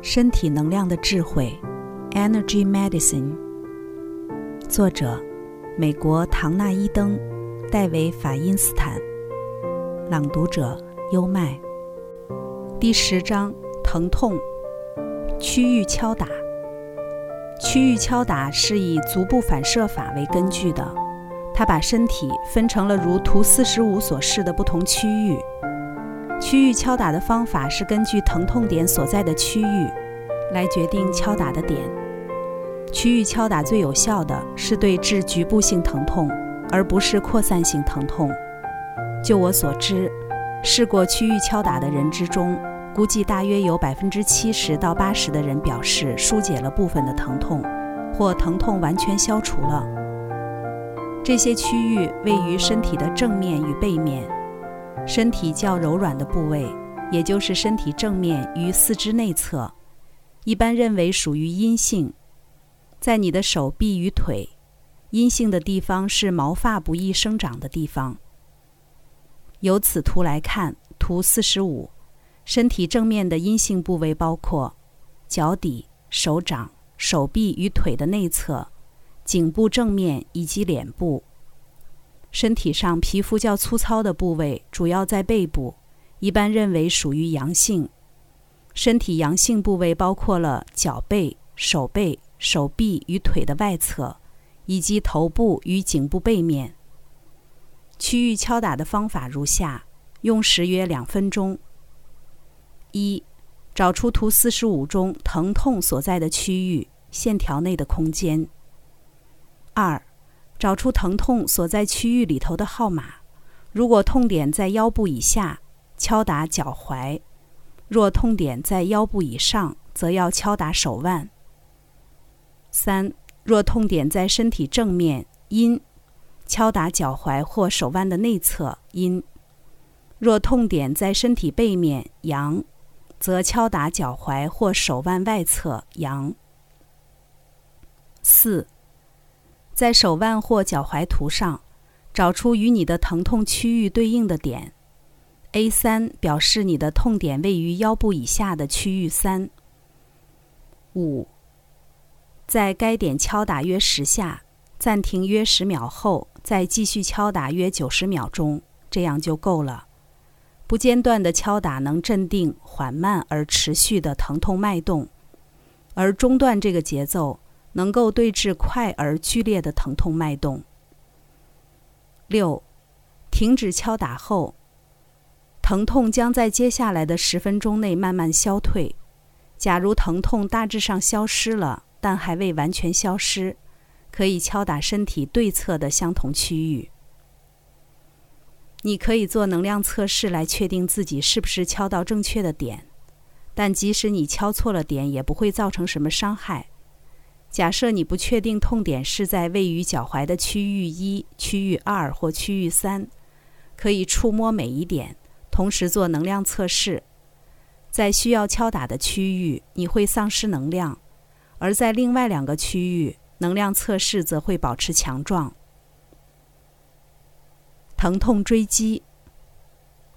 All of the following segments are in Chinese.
身体能量的智慧，Energy Medicine。作者：美国唐纳伊登、戴维法因斯坦。朗读者：优麦。第十章：疼痛。区域敲打。区域敲打是以足部反射法为根据的，它把身体分成了如图四十五所示的不同区域。区域敲打的方法是根据疼痛点所在的区域来决定敲打的点。区域敲打最有效的是对治局部性疼痛，而不是扩散性疼痛。就我所知，试过区域敲打的人之中，估计大约有百分之七十到八十的人表示疏解了部分的疼痛，或疼痛完全消除了。这些区域位于身体的正面与背面。身体较柔软的部位，也就是身体正面与四肢内侧，一般认为属于阴性。在你的手臂与腿，阴性的地方是毛发不易生长的地方。由此图来看，图四十五，身体正面的阴性部位包括脚底、手掌、手臂与腿的内侧、颈部正面以及脸部。身体上皮肤较粗糙的部位主要在背部，一般认为属于阳性。身体阳性部位包括了脚背、手背、手臂与腿的外侧，以及头部与颈部背面。区域敲打的方法如下：用时约两分钟。一、找出图四十五中疼痛所在的区域线条内的空间。二。找出疼痛所在区域里头的号码。如果痛点在腰部以下，敲打脚踝；若痛点在腰部以上，则要敲打手腕。三，若痛点在身体正面，阴，敲打脚踝或手腕的内侧，阴；若痛点在身体背面，阳，则敲打脚踝或手腕外侧，阳。四。在手腕或脚踝图上，找出与你的疼痛区域对应的点。A 三表示你的痛点位于腰部以下的区域三。五，在该点敲打约十下，暂停约十秒后，再继续敲打约九十秒钟，这样就够了。不间断的敲打能镇定缓慢而持续的疼痛脉动，而中断这个节奏。能够对治快而剧烈的疼痛脉动。六，停止敲打后，疼痛将在接下来的十分钟内慢慢消退。假如疼痛大致上消失了，但还未完全消失，可以敲打身体对侧的相同区域。你可以做能量测试来确定自己是不是敲到正确的点，但即使你敲错了点，也不会造成什么伤害。假设你不确定痛点是在位于脚踝的区域一、区域二或区域三，可以触摸每一点，同时做能量测试。在需要敲打的区域，你会丧失能量；而在另外两个区域，能量测试则会保持强壮。疼痛追击：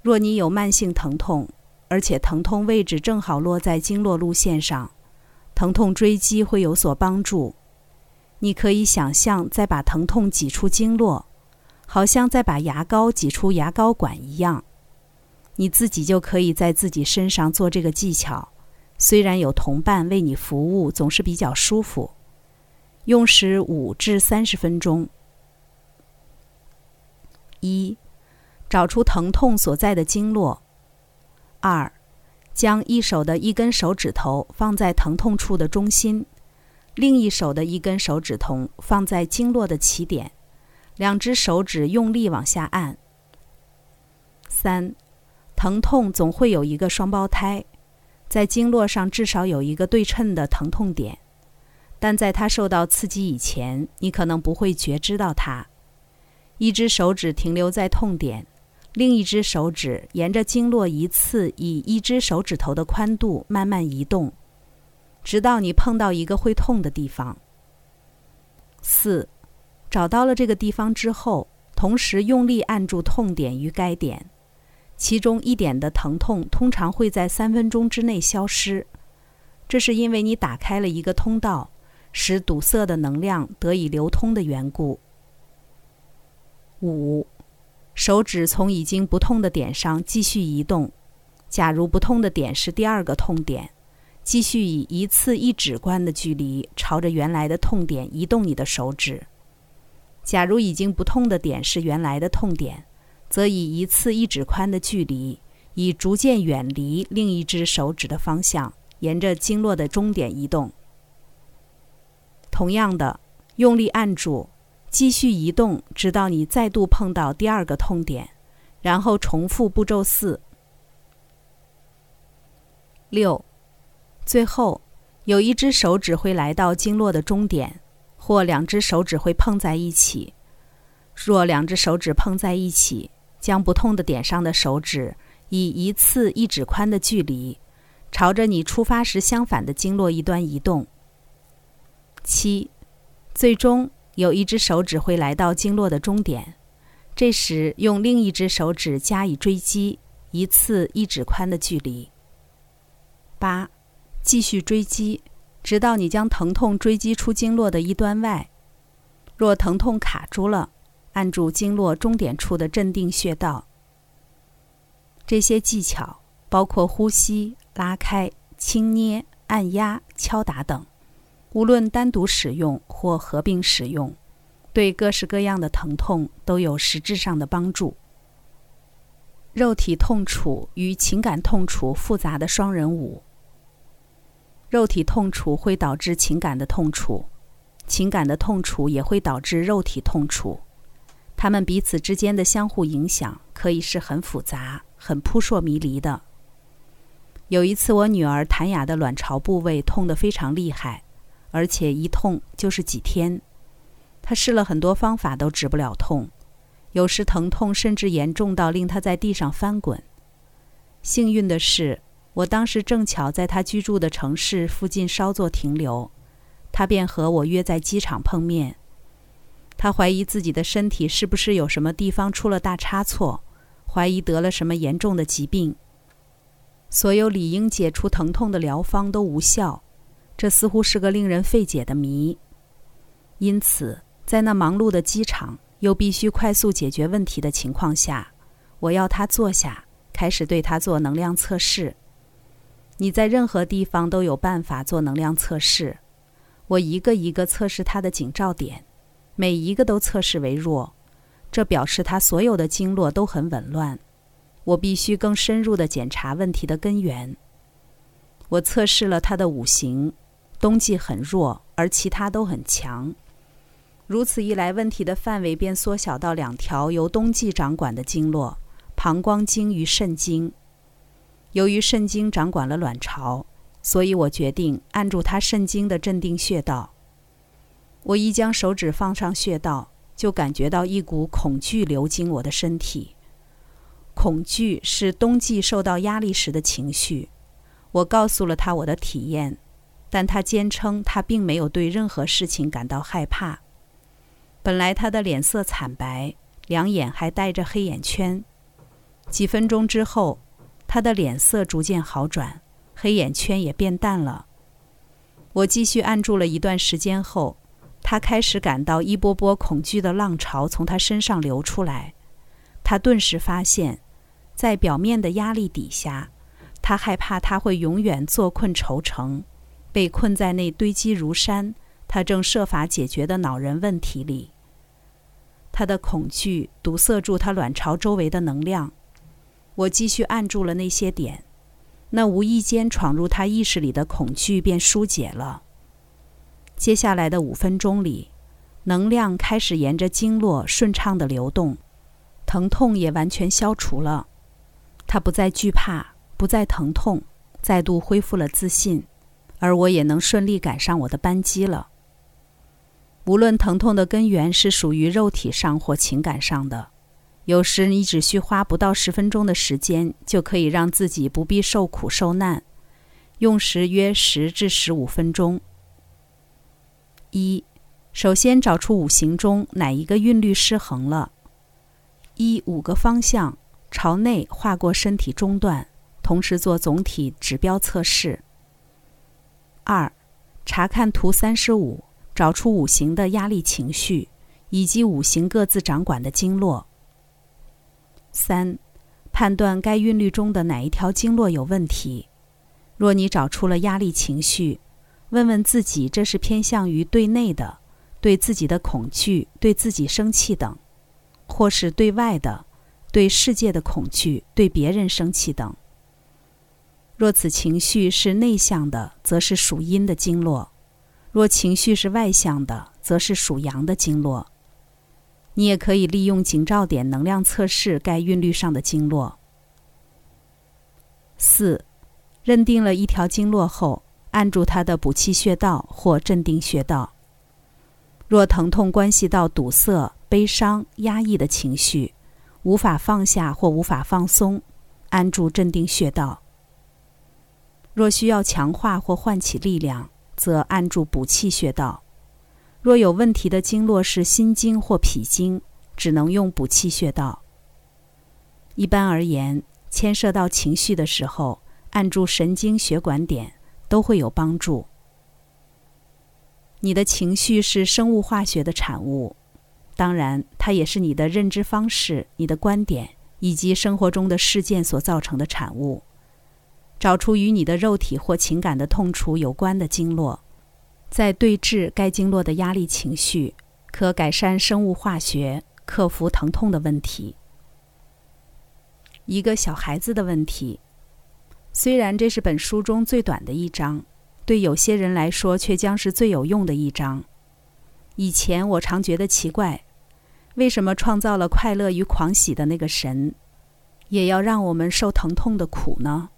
若你有慢性疼痛，而且疼痛位置正好落在经络路线上。疼痛追击会有所帮助。你可以想象在把疼痛挤出经络，好像在把牙膏挤出牙膏管一样。你自己就可以在自己身上做这个技巧。虽然有同伴为你服务，总是比较舒服。用时五至三十分钟。一，找出疼痛所在的经络。二。将一手的一根手指头放在疼痛处的中心，另一手的一根手指头放在经络的起点，两只手指用力往下按。三，疼痛总会有一个双胞胎，在经络上至少有一个对称的疼痛点，但在它受到刺激以前，你可能不会觉知到它。一只手指停留在痛点。另一只手指沿着经络一次以一只手指头的宽度慢慢移动，直到你碰到一个会痛的地方。四，找到了这个地方之后，同时用力按住痛点与该点，其中一点的疼痛通常会在三分钟之内消失。这是因为你打开了一个通道，使堵塞的能量得以流通的缘故。五，手指从已经不痛的点上继续移动。假如不痛的点是第二个痛点，继续以一次一指宽的距离朝着原来的痛点移动你的手指。假如已经不痛的点是原来的痛点，则以一次一指宽的距离，以逐渐远离另一只手指的方向，沿着经络的终点移动。同样的，用力按住，继续移动，直到你再度碰到第二个痛点，然后重复步骤四。六，最后有一只手指会来到经络的终点。或两只手指会碰在一起。若两只手指碰在一起，将不痛的点上的手指以一次一指宽的距离，朝着你出发时相反的经络一端移动。七，最终有一只手指会来到经络的终点，这时用另一只手指加以追击，一次一指宽的距离。八，继续追击。直到你将疼痛追击出经络的一端外，若疼痛卡住了，按住经络终点处的镇定穴道。这些技巧包括呼吸、拉开、轻捏、按压、敲打等，无论单独使用或合并使用，对各式各样的疼痛都有实质上的帮助。肉体痛楚与情感痛楚复杂的双人舞。肉体痛楚会导致情感的痛楚，情感的痛楚也会导致肉体痛楚，他们彼此之间的相互影响可以是很复杂、很扑朔迷离的。有一次，我女儿谭雅的卵巢部位痛得非常厉害，而且一痛就是几天，他试了很多方法都止不了痛，有时疼痛甚至严重到令他在地上翻滚。幸运的是。我当时正巧在他居住的城市附近稍作停留，他便和我约在机场碰面。他怀疑自己的身体是不是有什么地方出了大差错，怀疑得了什么严重的疾病。所有理应解除疼痛的疗方都无效，这似乎是个令人费解的谜。因此，在那忙碌的机场又必须快速解决问题的情况下，我要他坐下，开始对他做能量测试。你在任何地方都有办法做能量测试。我一个一个测试他的警兆点，每一个都测试为弱，这表示他所有的经络都很紊乱。我必须更深入的检查问题的根源。我测试了他的五行，冬季很弱，而其他都很强。如此一来，问题的范围便缩小到两条由冬季掌管的经络：膀胱经与肾经。由于肾经掌管了卵巢，所以我决定按住他肾经的镇定穴道。我一将手指放上穴道，就感觉到一股恐惧流经我的身体。恐惧是冬季受到压力时的情绪。我告诉了他我的体验，但他坚称他并没有对任何事情感到害怕。本来他的脸色惨白，两眼还带着黑眼圈。几分钟之后。他的脸色逐渐好转，黑眼圈也变淡了。我继续按住了一段时间后，他开始感到一波波恐惧的浪潮从他身上流出来。他顿时发现，在表面的压力底下，他害怕他会永远坐困愁城，被困在那堆积如山、他正设法解决的恼人问题里。他的恐惧堵塞住他卵巢周围的能量。我继续按住了那些点，那无意间闯入他意识里的恐惧便疏解了。接下来的五分钟里，能量开始沿着经络顺畅的流动，疼痛也完全消除了。他不再惧怕，不再疼痛，再度恢复了自信，而我也能顺利赶上我的班机了。无论疼痛的根源是属于肉体上或情感上的。有时你只需花不到十分钟的时间，就可以让自己不必受苦受难，用时约十至十五分钟。一，首先找出五行中哪一个韵律失衡了。一五个方向朝内画过身体中段，同时做总体指标测试。二，查看图三十五，找出五行的压力情绪，以及五行各自掌管的经络。三，判断该韵律中的哪一条经络有问题。若你找出了压力情绪，问问自己，这是偏向于对内的，对自己的恐惧、对自己生气等，或是对外的，对世界的恐惧、对别人生气等。若此情绪是内向的，则是属阴的经络；若情绪是外向的，则是属阳的经络。你也可以利用景照点能量测试该韵律上的经络。四，认定了一条经络后，按住它的补气穴道或镇定穴道。若疼痛关系到堵塞、悲伤、压抑的情绪，无法放下或无法放松，按住镇定穴道。若需要强化或唤起力量，则按住补气穴道；若有问题的经络是心经或脾经，只能用补气穴道。一般而言，牵涉到情绪的时候，按住神经血管点都会有帮助。你的情绪是生物化学的产物，当然，它也是你的认知方式、你的观点以及生活中的事件所造成的产物。找出与你的肉体或情感的痛楚有关的经络，在对治该经络的压力情绪，可改善生物化学，克服疼痛的问题。一个小孩子的问题，虽然这是本书中最短的一章，对有些人来说却将是最有用的一章。以前我常觉得奇怪，为什么创造了快乐与狂喜的那个神，也要让我们受疼痛的苦呢？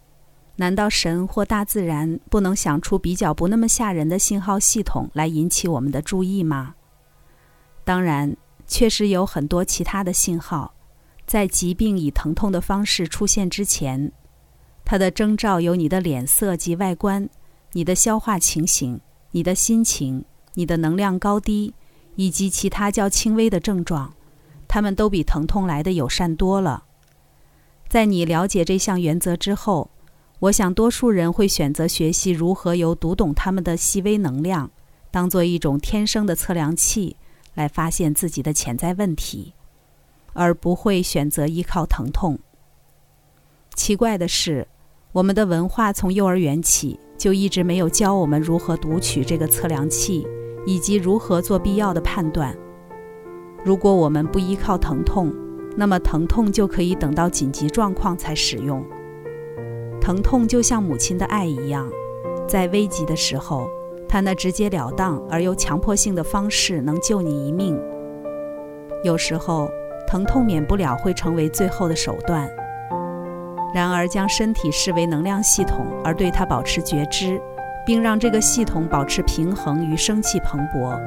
难道神或大自然不能想出比较不那么吓人的信号系统来引起我们的注意吗？当然，确实有很多其他的信号，在疾病以疼痛的方式出现之前，它的征兆有你的脸色及外观、你的消化情形、你的心情、你的能量高低，以及其他较轻微的症状，它们都比疼痛来的友善多了。在你了解这项原则之后。我想，多数人会选择学习如何由读懂他们的细微能量，当做一种天生的测量器，来发现自己的潜在问题，而不会选择依靠疼痛。奇怪的是，我们的文化从幼儿园起就一直没有教我们如何读取这个测量器，以及如何做必要的判断。如果我们不依靠疼痛，那么疼痛就可以等到紧急状况才使用。疼痛就像母亲的爱一样，在危急的时候，他那直截了当而又强迫性的方式能救你一命。有时候，疼痛免不了会成为最后的手段。然而，将身体视为能量系统，而对它保持觉知，并让这个系统保持平衡与生气蓬勃，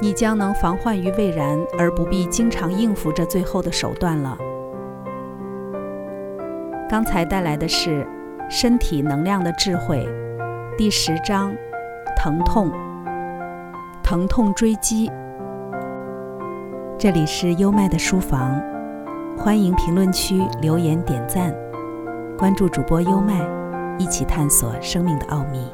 你将能防患于未然，而不必经常应付这最后的手段了。刚才带来的是《身体能量的智慧》第十章：疼痛。疼痛追击。这里是优麦的书房，欢迎评论区留言点赞，关注主播优麦，一起探索生命的奥秘。